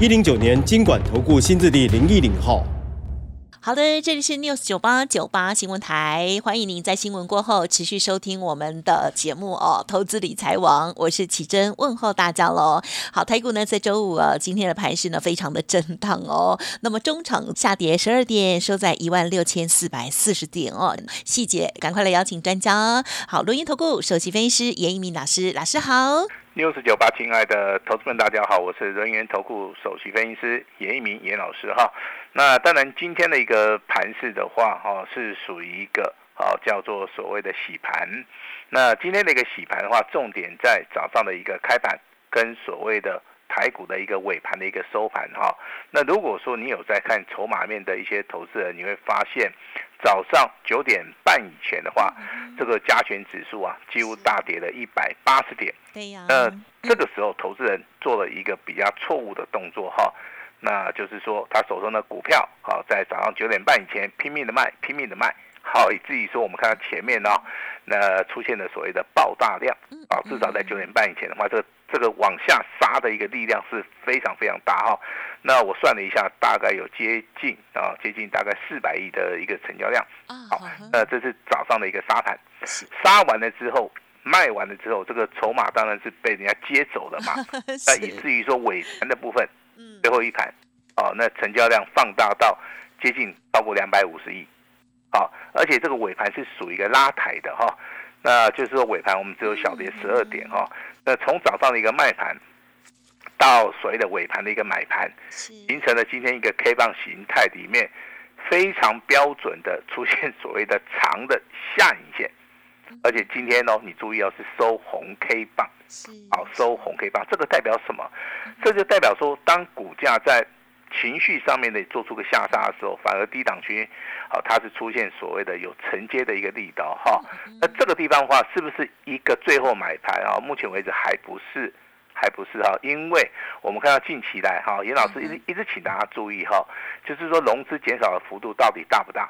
一零九年金管投顾新字第零一零号。好的，这里是 News 九八九八新闻台，欢迎您在新闻过后持续收听我们的节目哦。投资理财王，我是启珍，问候大家喽。好，台股呢在周五啊，今天的盘势呢非常的震荡哦。那么中场下跌十二点，收在一万六千四百四十点哦。细节赶快来邀请专家。好，录音投顾首席分析师严一鸣老师，老师好。news 九八，亲爱的投资们，大家好，我是人源投顾首席分析师严一鸣严老师哈。那当然，今天的一个盘势的话，哈，是属于一个啊叫做所谓的洗盘。那今天的一个洗盘的话，重点在早上的一个开盘跟所谓的台股的一个尾盘的一个收盘哈。那如果说你有在看筹码面的一些投资人，你会发现。早上九点半以前的话，这个加权指数啊，几乎大跌了一百八十点。对呀。那这个时候，投资人做了一个比较错误的动作哈，那就是说，他手中的股票好，在早上九点半以前拼命的卖，拼命的卖，好，以至于说我们看到前面呢，那出现了所谓的爆大量啊，至少在九点半以前的话，这个这个往下杀的一个力量是非常非常大哈。那我算了一下，大概有接近啊，接近大概四百亿的一个成交量。好，那这是早上的一个沙盘，杀完了之后，卖完了之后，这个筹码当然是被人家接走了嘛。那以至于说尾盘的部分，最后一盘，哦，那成交量放大到接近超过两百五十亿。好，而且这个尾盘是属于一个拉抬的哈，那就是说尾盘我们只有小跌十二点哈。那从早上的一个卖盘。到所谓的尾盘的一个买盘，形成了今天一个 K 棒形态里面非常标准的出现所谓的长的下影线，而且今天哦，你注意哦，是收红 K 棒，好收红 K 棒，这个代表什么？这就代表说，当股价在情绪上面的做出个下杀的时候，反而低档区，好它是出现所谓的有承接的一个力道哈。那这个地方的话，是不是一个最后买盘啊？目前为止还不是。还不是哈，因为我们看到近期来哈，严老师一直一直请大家注意哈，就是说融资减少的幅度到底大不大？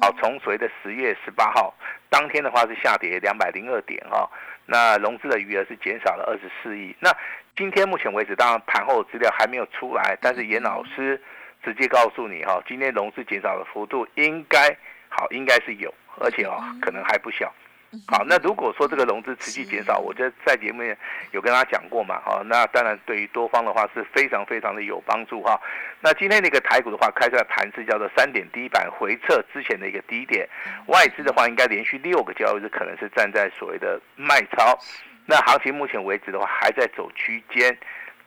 好，从所谓的十月十八号当天的话是下跌两百零二点哈，那融资的余额是减少了二十四亿。那今天目前为止，当然盘后资料还没有出来，但是严老师直接告诉你哈，今天融资减少的幅度应该好，应该是有，而且哦可能还不小。好，那如果说这个融资持续减少，我觉得在节目有跟大家讲过嘛，哈，那当然对于多方的话是非常非常的有帮助哈。那今天那个台股的话，开出来盘是叫做三点低板回撤之前的一个低点，外资的话应该连续六个交易日可能是站在所谓的卖超。那行情目前为止的话还在走区间，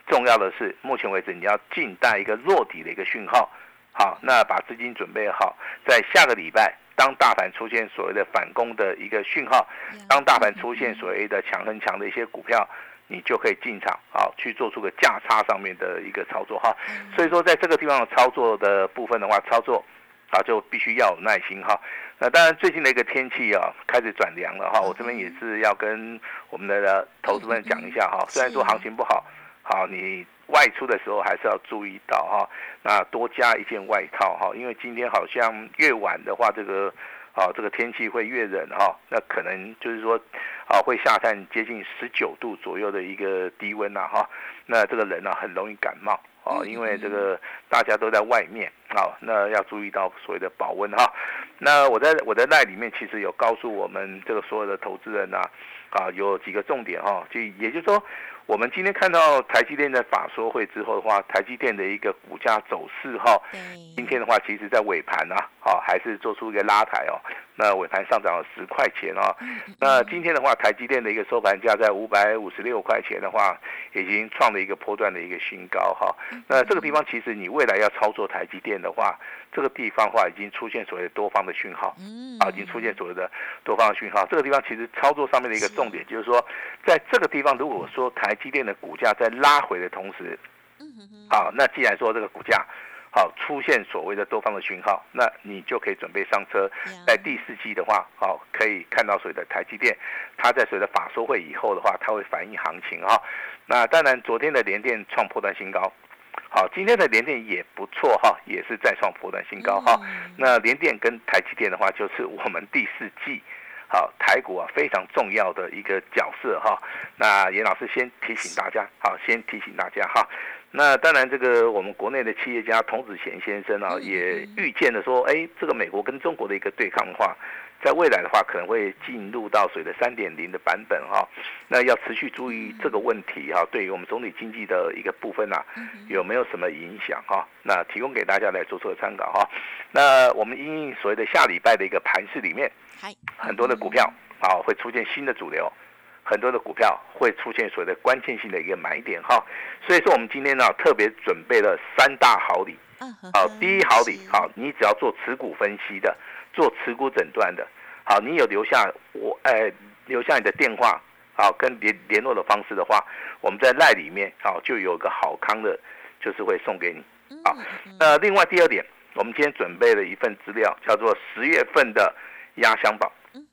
重要的是目前为止你要静待一个落底的一个讯号。好，那把资金准备好，在下个礼拜。当大盘出现所谓的反攻的一个讯号，当大盘出现所谓的强很强的一些股票，你就可以进场啊，去做出个价差上面的一个操作哈。所以说，在这个地方的操作的部分的话，操作啊就必须要有耐心哈。那当然，最近的一个天气啊开始转凉了哈，我这边也是要跟我们的投资们讲一下哈。虽然说行情不好，好你。外出的时候还是要注意到哈，那多加一件外套哈，因为今天好像越晚的话，这个啊这个天气会越冷哈，那可能就是说啊会下探接近十九度左右的一个低温呐哈，那这个人呢很容易感冒哦，因为这个大家都在外面啊，那要注意到所谓的保温哈。那我在我的赖里面其实有告诉我们这个所有的投资人呐，啊有几个重点哈，就也就是说。我们今天看到台积电在法说会之后的话，台积电的一个股价走势哈，今天的话，其实在尾盘啊，好还是做出一个拉抬哦。那尾盘上涨了十块钱哦。那今天的话，台积电的一个收盘价在五百五十六块钱的话，已经创了一个波段的一个新高哈。那这个地方其实你未来要操作台积电的话，这个地方的话已经出现所谓的多方的讯号，啊，已经出现所谓的多方的讯号。这个地方其实操作上面的一个重点就是说，在这个地方如果说台积电的股价在拉回的同时，好，那既然说这个股价好出现所谓的多方的讯号，那你就可以准备上车。在第四季的话，好可以看到所谓的台积电，它在随着法说会以后的话，它会反映行情哈。那当然，昨天的联电创破断新高，好，今天的联电也不错哈，也是再创破断新高哈。那联电跟台积电的话，就是我们第四季。好，台股啊非常重要的一个角色哈。那严老师先提醒大家，好，先提醒大家哈。那当然，这个我们国内的企业家童子贤先生啊，也预见了说，哎，这个美国跟中国的一个对抗的话，在未来的话可能会进入到水的三点零的版本哈。那要持续注意这个问题哈，对于我们总体经济的一个部分啊，有没有什么影响哈？那提供给大家来做做参考哈。那我们因所谓的下礼拜的一个盘市里面。很多的股票啊会出现新的主流，很多的股票会出现所谓的关键性的一个买点哈，所以说我们今天呢特别准备了三大好礼，啊，第一好礼好，你只要做持股分析的，做持股诊断的，好，你有留下我哎留下你的电话好跟联联络的方式的话，我们在赖里面好就有个好康的，就是会送给你，好，那另外第二点，我们今天准备了一份资料，叫做十月份的。压箱宝，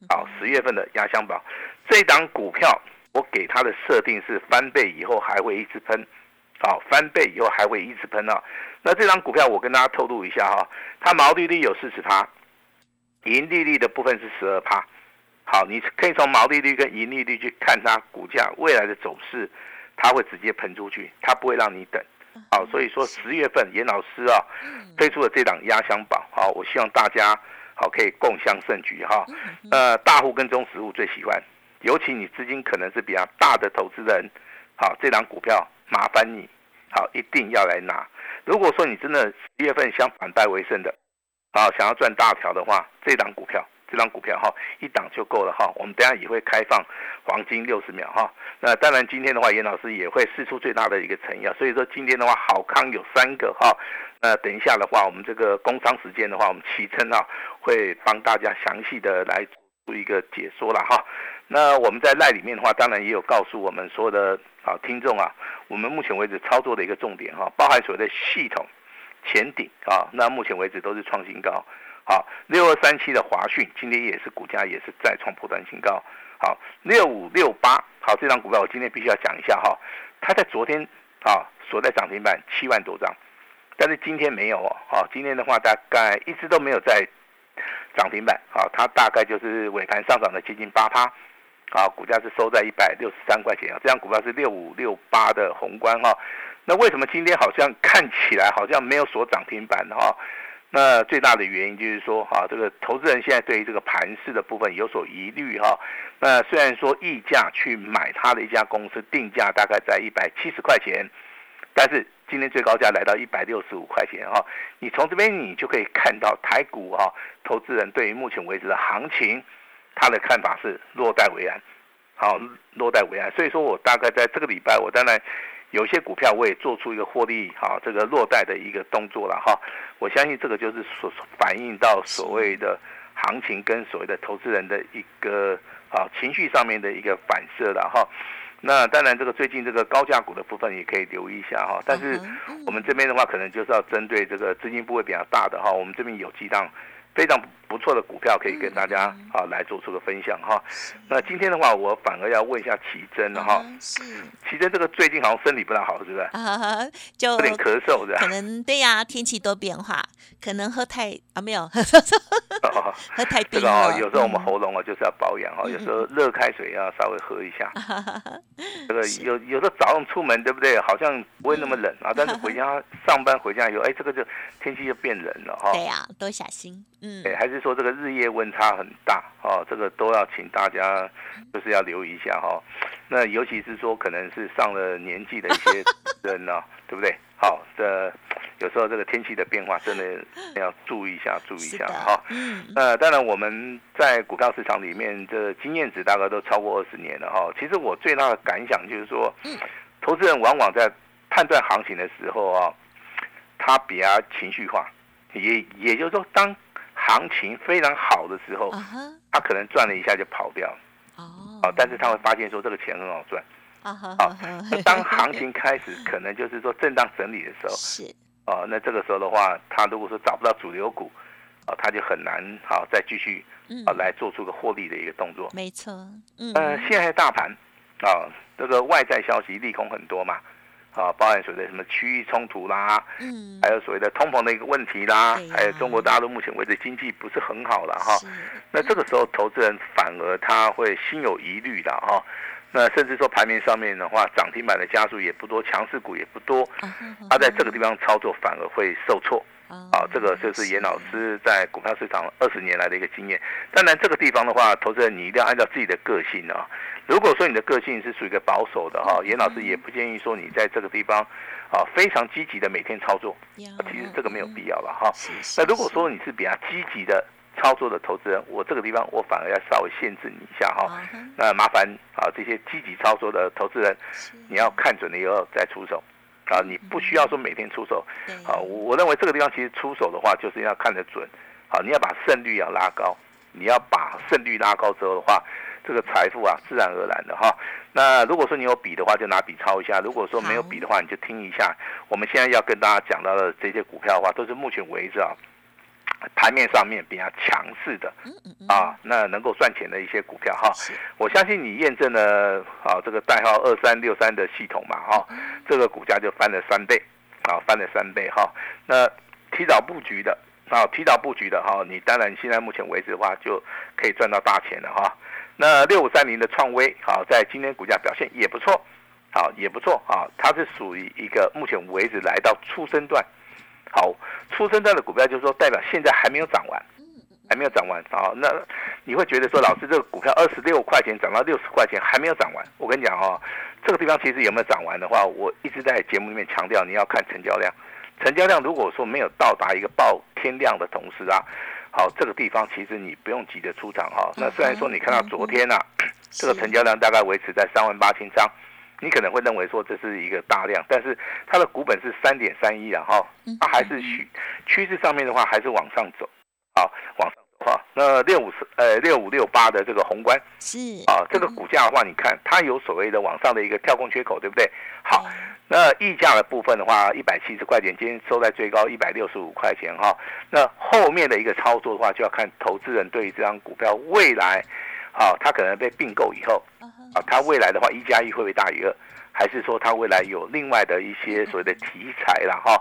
好，十月份的压箱宝，这档股票我给它的设定是翻倍以后还会一直喷，好，翻倍以后还会一直喷啊。那这张股票我跟大家透露一下哈，它毛利率有四十趴，盈利率的部分是十二趴，好，你可以从毛利率跟盈利率去看它股价未来的走势，它会直接喷出去，它不会让你等，好，所以说十月份严老师啊推出了这档压箱宝，好，我希望大家。好，可以共享盛举哈。呃，大户跟中实户最喜欢，尤其你资金可能是比较大的投资人，好，这张股票麻烦你，好，一定要来拿。如果说你真的十月份想反败为胜的，好，想要赚大条的话，这档股票，这张股票哈，一档就够了哈。我们等下也会开放黄金六十秒哈。那当然今天的话，严老师也会试出最大的一个诚意啊。所以说今天的话，好康有三个哈。那等一下的话，我们这个工商时间的话，我们启程啊，会帮大家详细的来做一个解说了哈。那我们在赖里面的话，当然也有告诉我们所有的啊听众啊，我们目前为止操作的一个重点哈，包含所谓的系统前顶啊，那目前为止都是创新高。好，六二三七的华讯今天也是股价也是再创破断新高。好，六五六八好，这张股票我今天必须要讲一下哈，它在昨天啊锁在涨停板七万多张。但是今天没有哦，好，今天的话大概一直都没有在涨停板，好，它大概就是尾盘上涨了接近八趴，好，股价是收在一百六十三块钱啊，这张股票是六五六八的宏观哈，那为什么今天好像看起来好像没有锁涨停板哈？那最大的原因就是说哈，这个投资人现在对于这个盘势的部分有所疑虑哈，那虽然说溢价去买它的一家公司定价大概在一百七十块钱，但是。今天最高价来到一百六十五块钱哈，你从这边你就可以看到台股哈，投资人对于目前为止的行情，他的看法是落袋为安，好落袋为安。所以说我大概在这个礼拜，我当然有些股票我也做出一个获利好，这个落袋的一个动作了哈。我相信这个就是所反映到所谓的行情跟所谓的投资人的一个啊情绪上面的一个反射了哈。那当然，这个最近这个高价股的部分也可以留意一下哈。但是我们这边的话，可能就是要针对这个资金部位比较大的哈。我们这边有几档非常不错的股票可以跟大家啊来做出个分享哈。那今天的话，我反而要问一下奇珍了哈。是。奇珍这个最近好像身体不大好，是不是？啊，就有点咳嗽的。可能对呀，天气多变化，可能喝太啊没有。喝太冰了。这个有时候我们喉咙啊就是要保养哈，有时候热开水要稍微喝一下。这个有有时候早上出门对不对？好像不会那么冷啊，但是回家 上班回家以后，哎，这个就天气就变冷了哈。对呀，多小心。嗯。对，还是说这个日夜温差很大哦，这个都要请大家就是要留意一下哈。那尤其是说可能是上了年纪的一些 人呢，对不对？好，这有时候这个天气的变化真的要注意一下，注意一下哈。嗯。那当然我们在股票市场里面，这经验值大概都超过二十年了哈。其实我最大的感想就是说，投资人往往在判断行情的时候啊，他比较情绪化，也也就是说，当行情非常好的时候，他可能赚了一下就跑掉。哦。但是他会发现说这个钱很好赚。啊当行情开始可能就是说震荡整理的时候，是哦，那这个时候的话，他如果说找不到主流股，啊，他就很难好再继续嗯啊来做出个获利的一个动作。没错，嗯呃，现在大盘啊，这个外在消息利空很多嘛，啊，包含所谓的什么区域冲突啦，嗯还有所谓的通膨的一个问题啦啊，还有中国大陆目前为止经济不是很好了哈。是那这个时候，投资人反而他会心有疑虑的哈。那甚至说排名上面的话，涨停板的家数也不多，强势股也不多，他在这个地方操作反而会受挫。啊啊，这个就是严老师在股票市场二十年来的一个经验。当然，这个地方的话，投资人你一定要按照自己的个性啊。如果说你的个性是属于一个保守的哈，严老师也不建议说你在这个地方啊非常积极的每天操作，啊其实这个没有必要了哈。那如果说你是比较积极的操作的投资人，我这个地方我反而要稍微限制你一下哈。啊那麻烦啊这些积极操作的投资人，你要看准了以后再出手啊，你不需要说每天出手。啊，我我认为这个地方其实出手的话，就是要看得准，啊，你要把胜率要拉高，你要把胜率拉高之后的话，这个财富啊，自然而然的哈。那如果说你有笔的话，就拿笔抄一下；如果说没有笔的话，你就听一下。我们现在要跟大家讲到的这些股票的话，都是目前为止啊，盘面上面比较强势的啊，那能够赚钱的一些股票哈。是。我相信你验证了啊这个代号二三六三的系统嘛哈、这个股价就翻了三倍啊，翻了三倍哈、那提早布局的啊，提早布局的哈、你当然现在目前为止的话就可以赚到大钱了哈、那六五三零的创威好、在今天股价表现也不错，好、也不错啊，它是属于一个目前为止来到初升段，好，出生段的股票就是说代表现在还没有涨完。还没有涨完啊、那你会觉得说，老师这个股票二十六块钱涨到六十块钱还没有涨完。我跟你讲哦，这个地方其实有没有涨完的话，我一直在节目里面强调，你要看成交量。成交量如果说没有到达一个爆天量的同时啊，好，这个地方其实你不用急着出场哈、那虽然说你看到昨天啊，这个成交量大概维持在三万八千张，你可能会认为说这是一个大量，但是它的股本是三点三一啊哈，它还是趋趋势上面的话还是往上走，好，往上走哈。那六五四呃六五六八的这个宏观是啊，这个股价的话，你看它有所谓的往上的一个跳空缺口，对不对？好，那溢价的部分的话，一百七十块钱，今天收在最高一百六十五块钱哈。那后面的一个操作的话，就要看投资人对于这张股票未来，啊，它可能被并购以后，啊它未来的话一加一会不会大于二，还是说它未来有另外的一些所谓的题材了哈？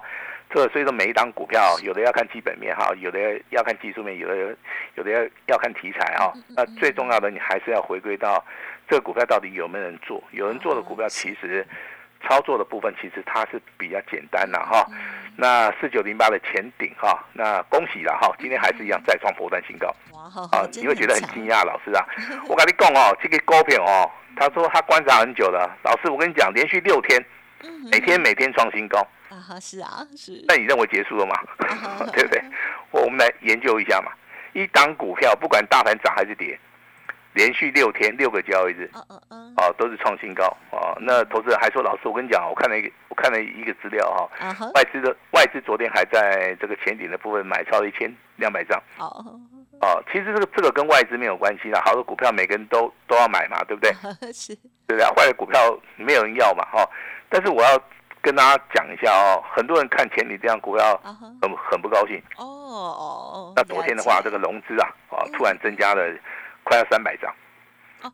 这所以说每一档股票，有的要看基本面哈，有的要看技术面，有的有的要要看题材哈。那最重要的，你还是要回归到这个股票到底有没有人做，有人做的股票其实。操作的部分其实它是比较简单的哈，那四九零八的前顶哈，那恭喜了哈，今天还是一样再创波段新高。啊你会觉得很强惊讶，老师啊，我跟你讲哦，这个股票哦，他说他观察很久了，老师我跟你讲，连续六天，嗯每天每天创新高，啊哈是啊是。那你认为结束了吗？对不对？我们来研究一下嘛，一档股票不管大盘涨还是跌，连续六天六个交易日。嗯嗯嗯啊，都是创新高啊！那投资人还说，老师，我跟你讲，我看了一个，我看了一个资料哈、啊外资的外资昨天还在这个前顶的部分买超了一千两百张哦啊。其实这个这个跟外资没有关系啦，好的股票每个人都都要买嘛，对不对？是对不对？坏的股票没有人要嘛，哈、但是我要跟大家讲一下哦，很多人看前顶这样股票很很不高兴。哦哦那昨天的话，这个融资啊，啊，突然增加了快要三百张。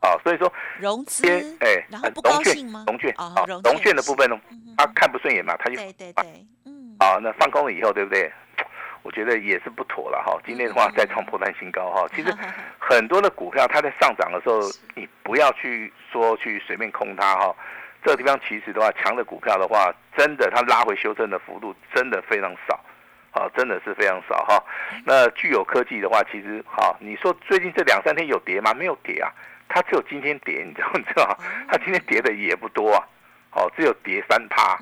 哦，所以说融资哎，然后不高融券兴吗？融券哦啊，融券的部分呢，嗯他看不顺眼嘛，他就对对对嗯啊，那放空了以后，对不对？我觉得也是不妥了哈。今天的话再创破断新高哈。其实 很多的股票它在上涨的时候，你不要去说去随便空它哈。这个地方其实的话，强的股票的话，真的它拉回修正的幅度真的非常少。啊，真的是非常少哈。那具有科技的话，其实哈，你说最近这两三天有跌吗？没有跌啊，它只有今天跌，你知道 你知道吗？它今天跌的也不多啊，哦，只有跌三趴。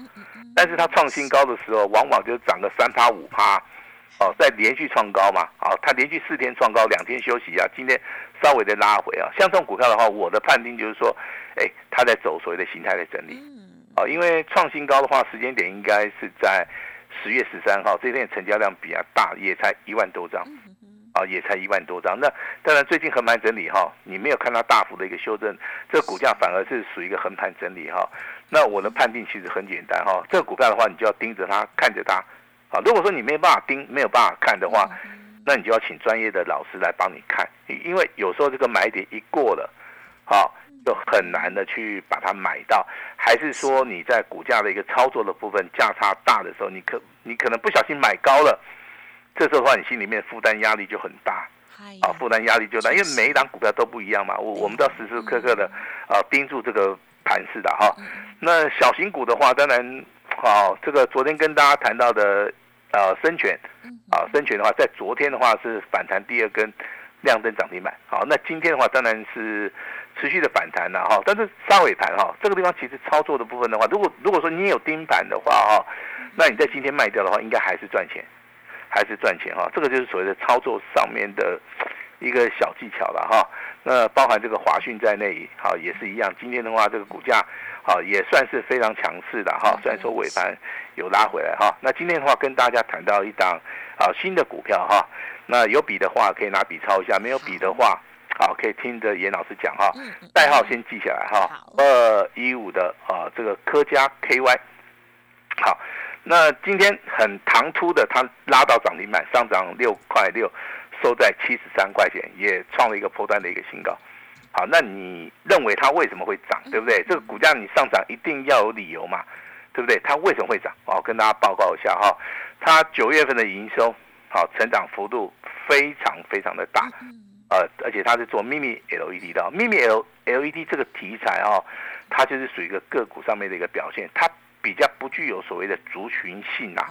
但是它创新高的时候，往往就涨个三趴五趴，哦，在连续创高嘛，哦，它连续四天创高，两天休息啊，今天稍微的拉回啊。像这种股票的话，我的判定就是说，哎，它在走所谓的形态的整理。嗯哦，因为创新高的话，时间点应该是在十月十三号，这天成交量比较大，也才一万多张。啊，啊，也才一万多张。那当然最近横盘整理哈，你没有看到大幅的一个修正，这个股价反而是属于一个横盘整理哈。那我的判定其实很简单哈，这个股票的话，你就要盯着它，看着它。啊，如果说你没有办法盯，没有办法看的话，那你就要请专业的老师来帮你看，因为有时候这个买点一过了，好。就很难的去把它买到，还是说你在股价的一个操作的部分价差大的时候，你可你可能不小心买高了，这时候的话你心里面负担压力就很大，啊，负担压力就大，因为每一档股票都不一样嘛，我我们都要时时刻刻的啊盯住这个盘势的哈。那小型股的话，当然好，这个昨天跟大家谈到的呃深全，啊深全的话，在昨天的话是反弹第二根亮灯涨停板，好，那今天的话当然是。持续的反弹呐，哈，但是杀尾盘哈，这个地方其实操作的部分的话，如果如果说你有盯盘的话哈，那你在今天卖掉的话，应该还是赚钱，还是赚钱哈，这个就是所谓的操作上面的一个小技巧了哈。那包含这个华讯在内，好也是一样。今天的话，这个股价好也算是非常强势的哈，虽然说尾盘有拉回来哈。那今天的话，跟大家谈到一档啊新的股票哈，那有笔的话可以拿笔抄一下，没有笔的话。好，可以听着严老师讲哈，代号先记下来哈，二一五的啊，这个科家 KY。好，那今天很唐突的，它拉到涨停板，上涨六块六，收在七十三块钱，也创了一个破断的一个新高。好，那你认为它为什么会涨，对不对？这个股价你上涨一定要有理由嘛，对不对？它为什么会涨？哦，跟大家报告一下哈，它九月份的营收好，成长幅度非常非常的大。呃，而且它是做 mini LED 的，秘密 L LED 这个题材哦，它就是属于一个个股上面的一个表现，它比较不具有所谓的族群性啊。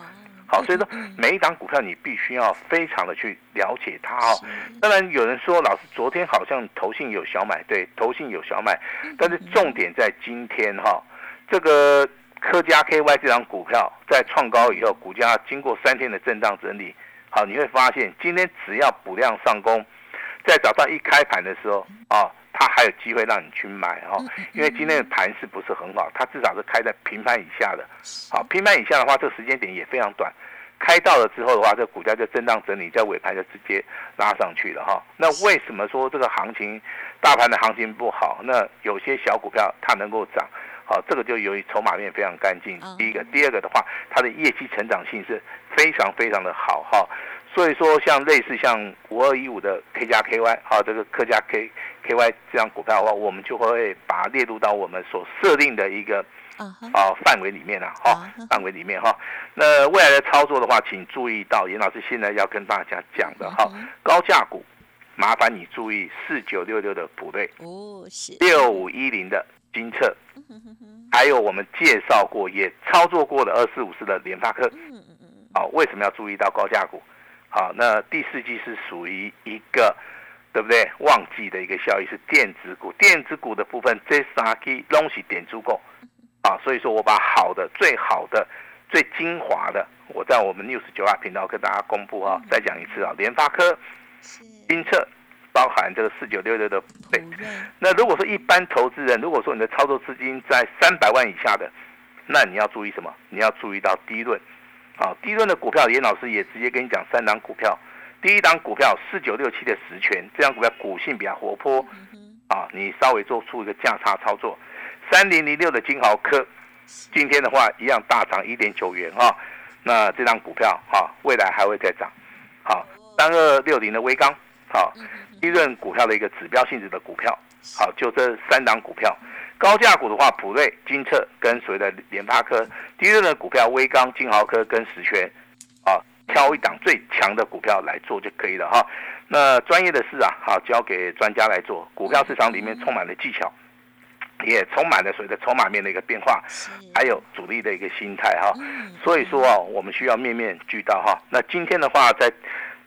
好，所以说每一档股票你必须要非常的去了解它哦。当然有人说，老师昨天好像投信有小买，对，投信有小买，但是重点在今天哈，这个科嘉 KY 这张股票在创高以后，股价经过三天的震荡整理，好，你会发现今天只要补量上攻。在早上一开盘的时候啊，它还有机会让你去买哦，因为今天的盘势不是很好，它至少是开在平盘以下的。好，平盘以下的话，这个时间点也非常短，开到了之后的话，这股价就震荡整理，在尾盘就直接拉上去了哈。那为什么说这个行情，大盘的行情不好？那有些小股票它能够涨，好，这个就由于筹码面非常干净。第一个，第二个的话，它的业绩成长性是非常非常的好哈。所以说，像类似像五二一五的 K 加 KY，好，这个客加 K KY 这样股票的话，我们就会把它列入到我们所设定的一个啊范围里面了，哈，范围里面哈。那未来的操作的话，请注意到严老师现在要跟大家讲的哈，高价股，麻烦你注意四九六六的普瑞，哦，是。六五一零的金策，还有我们介绍过也操作过的二四五四的联发科，嗯嗯嗯，好，为什么要注意到高价股？好，那第四季是属于一个，对不对？旺季的一个效益是电子股，电子股的部分这三 K 东西点足够，啊，所以说我把好的、最好的、最精华的，我在我们 News 九二频道跟大家公布啊，再讲一次啊，联发科、金策，包含这个四九六六的对。那如果说一般投资人，如果说你的操作资金在三百万以下的，那你要注意什么？你要注意到低润。好，低润的股票，严老师也直接跟你讲三档股票。第一档股票四九六七的实权，这张股票股性比较活泼，啊，你稍微做出一个价差操作。三零零六的金豪科，今天的话一样大涨一点九元啊。那这张股票哈，未来还会再涨。好，三二六零的微钢，好，低润股票的一个指标性质的股票。好，就这三档股票。高价股的话，普瑞、金策跟所谓的联发科；低润的股票，威刚、金豪科跟实权，啊，挑一档最强的股票来做就可以了哈。那专业的事啊，好交给专家来做。股票市场里面充满了技巧，也充满了所谓的筹码面的一个变化，还有主力的一个心态哈。所以说啊，我们需要面面俱到哈。那今天的话，在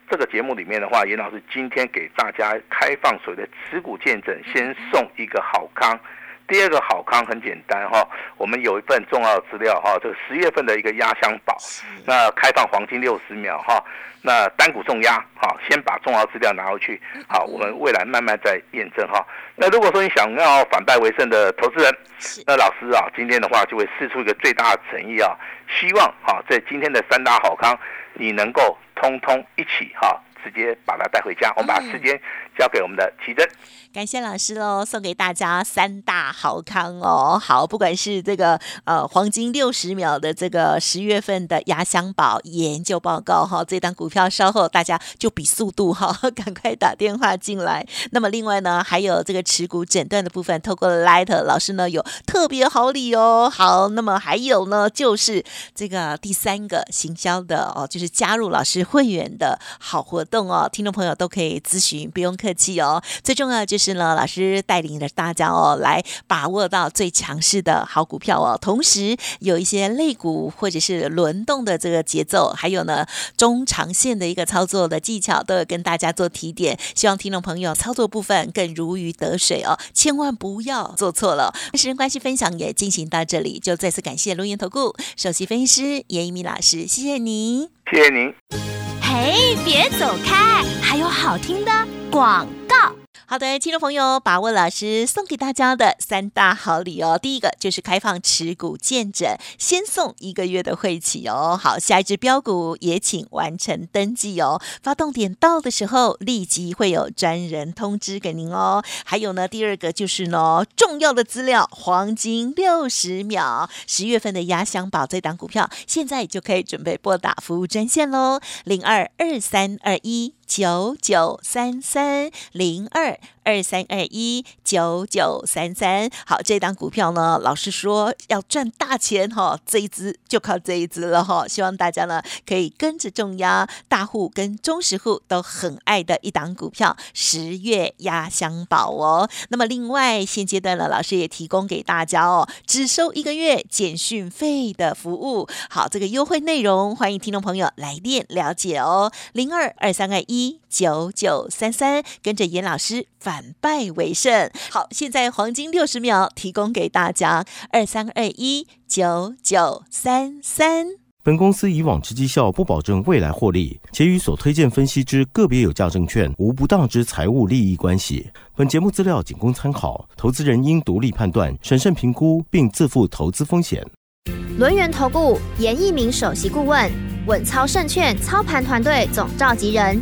这个节目里面的话，严老师今天给大家开放所谓的持股见证，先送一个好康。第二个好康很简单哈，我们有一份重要的资料哈，这个十月份的一个压箱宝，那开放黄金六十秒哈，那单股重压哈，先把重要资料拿回去，好，我们未来慢慢再验证哈。那如果说你想要反败为胜的投资人，那老师啊，今天的话就会试出一个最大的诚意啊，希望哈在今天的三大好康，你能够通通一起哈直接把它带回家。我们把时间交给我们的奇珍。感谢老师喽，送给大家三大好康哦。好，不管是这个呃黄金六十秒的这个十月份的压箱宝研究报告哈，这档股票稍后大家就比速度哈，赶快打电话进来。那么另外呢，还有这个持股诊断的部分，透过 Light 老师呢有特别好礼哦。好，那么还有呢，就是这个第三个行销的哦，就是加入老师会员的好活动哦，听众朋友都可以咨询，不用客气哦。最重要就是。呢，老师带领着大家哦，来把握到最强势的好股票哦。同时有一些类股或者是轮动的这个节奏，还有呢中长线的一个操作的技巧，都有跟大家做提点。希望听众朋友操作部分更如鱼得水哦，千万不要做错了。时间关系，分享也进行到这里，就再次感谢龙岩投顾首席分析师严一鸣老师，谢谢您，谢谢您。嘿，别走开，还有好听的广告。好的，听众朋友，把握老师送给大家的三大好礼哦。第一个就是开放持股见证，先送一个月的会期哦。好，下一只标股也请完成登记哦。发动点到的时候，立即会有专人通知给您哦。还有呢，第二个就是呢，重要的资料，黄金六十秒，十月份的压箱宝这档股票，现在就可以准备拨打服务专线喽，零二二三二一。九九三三零二二三二一九九三三，好，这档股票呢，老师说要赚大钱哈，这一支就靠这一支了哈，希望大家呢可以跟着重压，大户跟中实户都很爱的一档股票，十月压箱宝哦。那么另外现阶段呢，老师也提供给大家哦，只收一个月简讯费的服务，好，这个优惠内容欢迎听众朋友来电了解哦，零二二三二一一。九九三三，跟着严老师反败为胜。好，现在黄金六十秒提供给大家，二三二一九九三三。本公司以往之绩效不保证未来获利，且与所推荐分析之个别有价证券无不当之财务利益关系。本节目资料仅供参考，投资人应独立判断、审慎评估，并自负投资风险。轮源投顾严一鸣首席顾问，稳操胜券操盘团队总召集人。